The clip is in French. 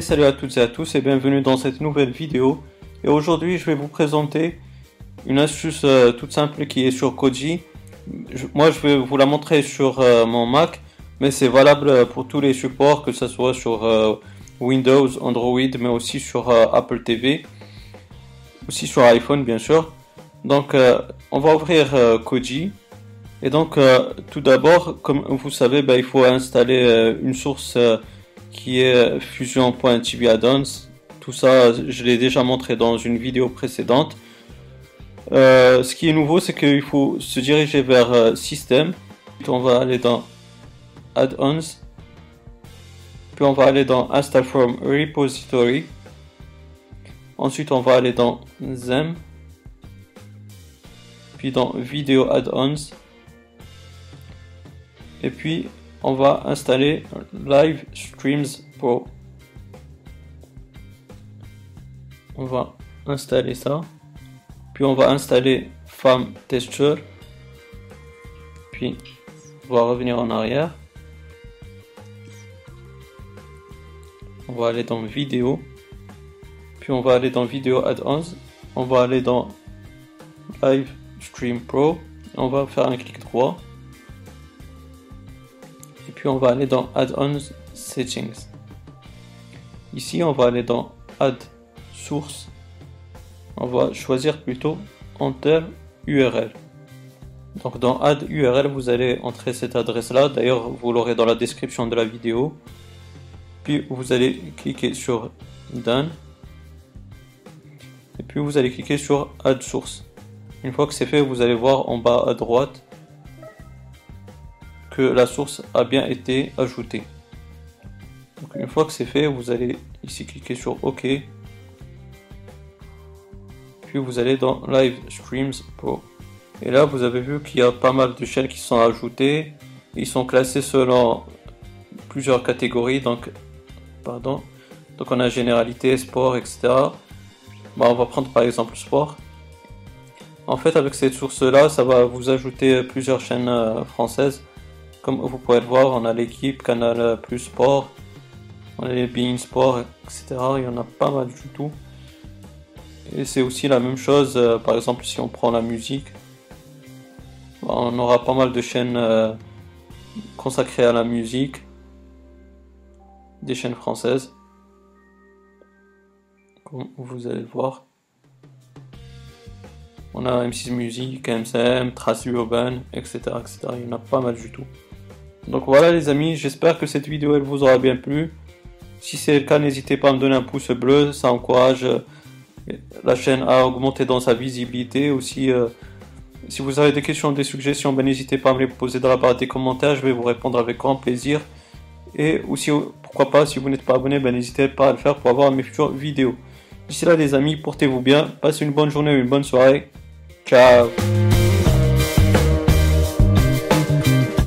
Salut à toutes et à tous et bienvenue dans cette nouvelle vidéo. Et aujourd'hui je vais vous présenter une astuce euh, toute simple qui est sur Koji. moi je vais vous la montrer sur euh, mon Mac, mais c'est valable pour tous les supports, que ce soit sur euh, Windows, Android, mais aussi sur Apple TV, aussi sur iPhone bien sûr. Donc on va ouvrir Koji. Et donc tout d'abord, comme vous savez, ben, il faut installer une source qui est Fusion.tv addons. Tout ça, je l'ai déjà montré dans une vidéo précédente. Euh, ce qui est nouveau, c'est qu'il faut se diriger vers euh, Système. Puis on va aller dans Add-ons. Puis on va aller dans Install from Repository. Ensuite, on va aller dans Zem. Puis dans Video Add-ons. Et puis, on va installer Live Streams Pro. On va installer ça. Puis on va installer Farm Texture. Puis on va revenir en arrière. On va aller dans vidéo. Puis on va aller dans vidéo add-ons. On va aller dans Live Stream Pro. On va faire un clic droit puis on va aller dans Add-ons Settings. Ici, on va aller dans Add Source. On va choisir plutôt Enter URL. Donc dans Add URL, vous allez entrer cette adresse-là. D'ailleurs, vous l'aurez dans la description de la vidéo. Puis vous allez cliquer sur Done. Et puis vous allez cliquer sur Add Source. Une fois que c'est fait, vous allez voir en bas à droite la source a bien été ajoutée. Donc une fois que c'est fait, vous allez ici cliquer sur OK. Puis vous allez dans Live Streams Pro. Et là, vous avez vu qu'il y a pas mal de chaînes qui sont ajoutées. Ils sont classés selon plusieurs catégories. Donc, pardon. Donc on a généralité, sport, etc. Bon, on va prendre par exemple sport. En fait, avec cette source-là, ça va vous ajouter plusieurs chaînes euh, françaises. Comme vous pouvez le voir, on a l'équipe Canal Plus Sport, on a les Bein Sport, etc. Il y en a pas mal du tout. Et c'est aussi la même chose, euh, par exemple, si on prend la musique, on aura pas mal de chaînes euh, consacrées à la musique, des chaînes françaises, comme vous allez le voir. On a M6 Music, MCM, Trace Urban, etc., etc. Il y en a pas mal du tout. Donc voilà les amis, j'espère que cette vidéo elle vous aura bien plu. Si c'est le cas, n'hésitez pas à me donner un pouce bleu, ça encourage euh, la chaîne à augmenter dans sa visibilité. Aussi, euh, si vous avez des questions, des suggestions, ben, n'hésitez pas à me les poser dans la barre des commentaires, je vais vous répondre avec grand plaisir. Et aussi, pourquoi pas, si vous n'êtes pas abonné, ben, n'hésitez pas à le faire pour avoir mes futures vidéos. D'ici là les amis, portez-vous bien, passez une bonne journée ou une bonne soirée. Ciao